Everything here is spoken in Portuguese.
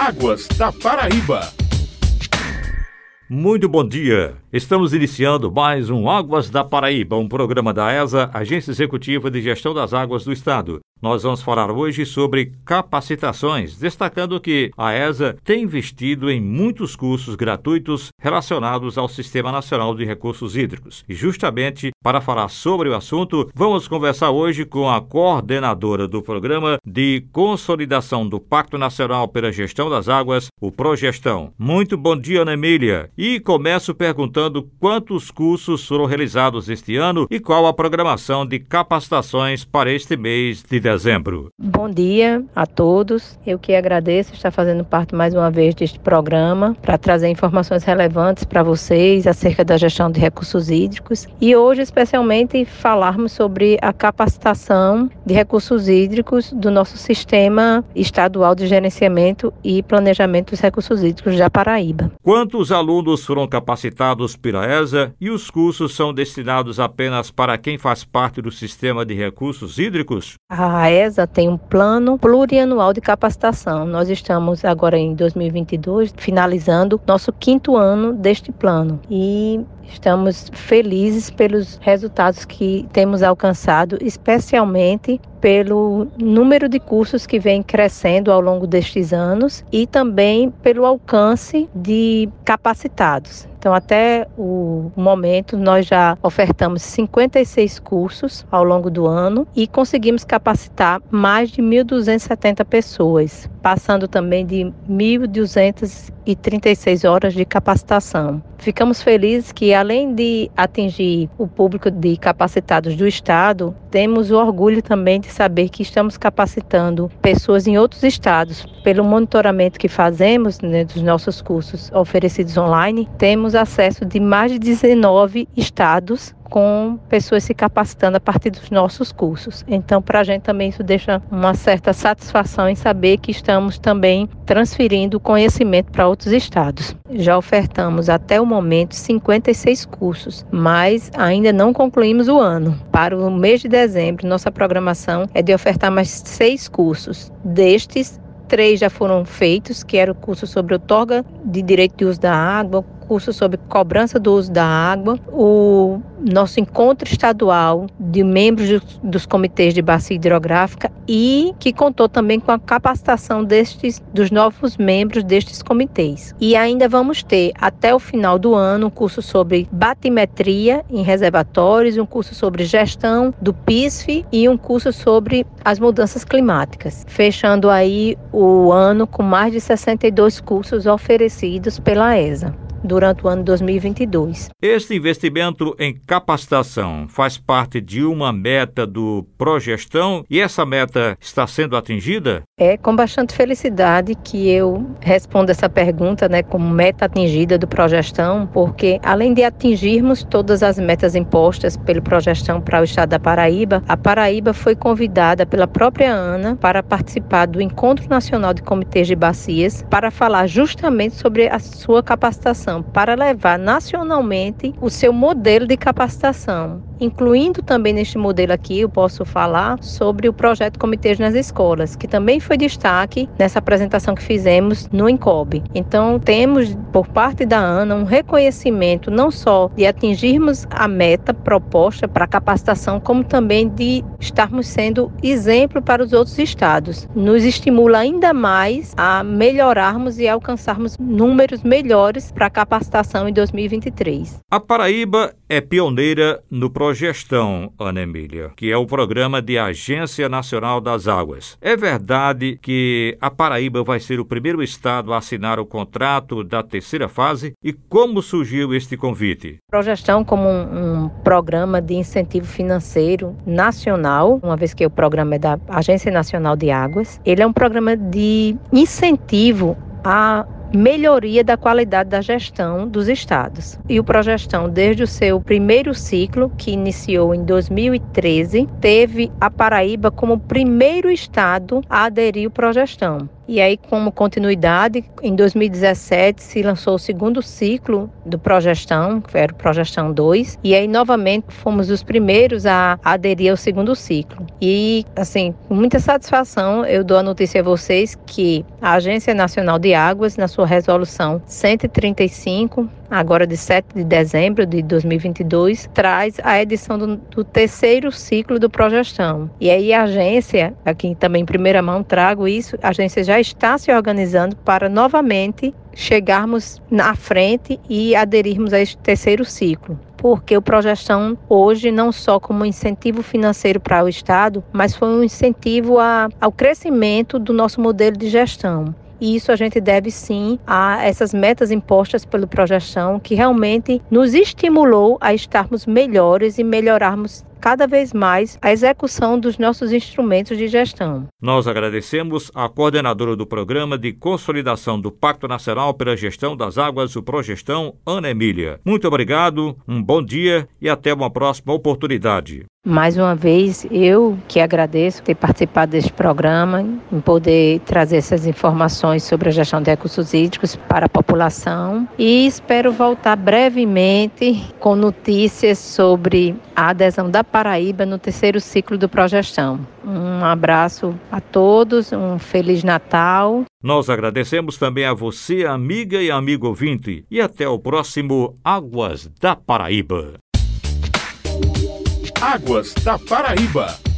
Águas da Paraíba. Muito bom dia. Estamos iniciando mais um Águas da Paraíba, um programa da ESA, Agência Executiva de Gestão das Águas do Estado. Nós vamos falar hoje sobre capacitações, destacando que a ESA tem investido em muitos cursos gratuitos relacionados ao Sistema Nacional de Recursos Hídricos. E justamente para falar sobre o assunto, vamos conversar hoje com a coordenadora do Programa de Consolidação do Pacto Nacional pela Gestão das Águas, o Progestão. Muito bom dia, Ana Emília. E começo perguntando quantos cursos foram realizados este ano e qual a programação de capacitações para este mês de dezembro. Bom dia a todos. Eu que agradeço estar fazendo parte mais uma vez deste programa para trazer informações relevantes para vocês acerca da gestão de recursos hídricos e hoje especialmente falarmos sobre a capacitação de recursos hídricos do nosso sistema estadual de gerenciamento e planejamento dos recursos hídricos da Paraíba. Quantos alunos foram capacitados pela ESA e os cursos são destinados apenas para quem faz parte do sistema de recursos hídricos? A a ESA tem um plano plurianual de capacitação. Nós estamos agora em 2022 finalizando nosso quinto ano deste plano e estamos felizes pelos resultados que temos alcançado, especialmente pelo número de cursos que vem crescendo ao longo destes anos e também pelo alcance de capacitados. Então, até o momento, nós já ofertamos 56 cursos ao longo do ano e conseguimos capacitar mais de 1.270 pessoas, passando também de 1.236 horas de capacitação. Ficamos felizes que, além de atingir o público de capacitados do Estado, temos o orgulho também de saber que estamos capacitando pessoas em outros estados. Pelo monitoramento que fazemos né, dos nossos cursos oferecidos online, temos acesso de mais de 19 estados com pessoas se capacitando a partir dos nossos cursos. Então, para a gente também isso deixa uma certa satisfação em saber que estamos também transferindo conhecimento para outros estados. Já ofertamos até o momento 56 cursos, mas ainda não concluímos o ano. Para o mês de dezembro, nossa programação é de ofertar mais seis cursos. Destes, três já foram feitos, que era o curso sobre outorga de direito de uso da água, curso sobre cobrança do uso da água, o nosso encontro estadual de membros dos comitês de bacia hidrográfica e que contou também com a capacitação destes dos novos membros destes comitês. E ainda vamos ter até o final do ano um curso sobre batimetria em reservatórios, um curso sobre gestão do PISF e um curso sobre as mudanças climáticas, fechando aí o ano com mais de 62 cursos oferecidos pela ESA durante o ano 2022. Este investimento em capacitação faz parte de uma meta do Progestão e essa meta está sendo atingida? É com bastante felicidade que eu respondo essa pergunta, né, como meta atingida do Progestão, porque além de atingirmos todas as metas impostas pelo Progestão para o estado da Paraíba, a Paraíba foi convidada pela própria ANA para participar do Encontro Nacional de Comitês de Bacias para falar justamente sobre a sua capacitação capacitação para levar nacionalmente o seu modelo de capacitação, incluindo também neste modelo aqui, eu posso falar sobre o projeto Comitês nas Escolas, que também foi destaque nessa apresentação que fizemos no INCOB. Então, temos por parte da ANA um reconhecimento não só de atingirmos a meta proposta para capacitação, como também de estarmos sendo exemplo para os outros estados. Nos estimula ainda mais a melhorarmos e alcançarmos números melhores para a capacitação em 2023. A Paraíba é pioneira no Progestão, Ana Emília, que é o programa de Agência Nacional das Águas. É verdade que a Paraíba vai ser o primeiro estado a assinar o contrato da terceira fase? E como surgiu este convite? Progestão como um, um programa de incentivo financeiro nacional, uma vez que o programa é da Agência Nacional de Águas, ele é um programa de incentivo a melhoria da qualidade da gestão dos estados. E o Progestão, desde o seu primeiro ciclo, que iniciou em 2013, teve a Paraíba como primeiro estado a aderir ao Progestão. E aí, como continuidade, em 2017 se lançou o segundo ciclo do Progestão, que era o Progestão 2, e aí novamente fomos os primeiros a aderir ao segundo ciclo. E, assim, com muita satisfação, eu dou a notícia a vocês que a Agência Nacional de Águas, na sua resolução 135, agora de 7 de dezembro de 2022, traz a edição do, do, terceiro ciclo do Progestão. E aí a agência, aqui também em primeira mão trago isso, a agência já está se organizando para novamente chegarmos na frente e aderirmos a este terceiro ciclo porque o Progestão hoje não só como incentivo financeiro para o Estado, mas foi um incentivo a, ao crescimento do nosso modelo de gestão. E isso a gente deve sim a essas metas impostas pelo Progestão, que realmente nos estimulou a estarmos melhores e melhorarmos cada vez mais a execução dos nossos instrumentos de gestão. Nós agradecemos a coordenadora do Programa de Consolidação do Pacto Nacional pela Gestão das Águas, o Progestão, Ana Emília. Muito obrigado, um bom dia e até uma próxima oportunidade. Mais uma vez, eu que agradeço ter participado deste programa, em poder trazer essas informações sobre a gestão de recursos hídricos para a população e espero voltar brevemente com notícias sobre a adesão da Paraíba no terceiro ciclo do Progestão. Um abraço a todos, um Feliz Natal. Nós agradecemos também a você, amiga e amigo ouvinte, e até o próximo Águas da Paraíba. Águas da Paraíba.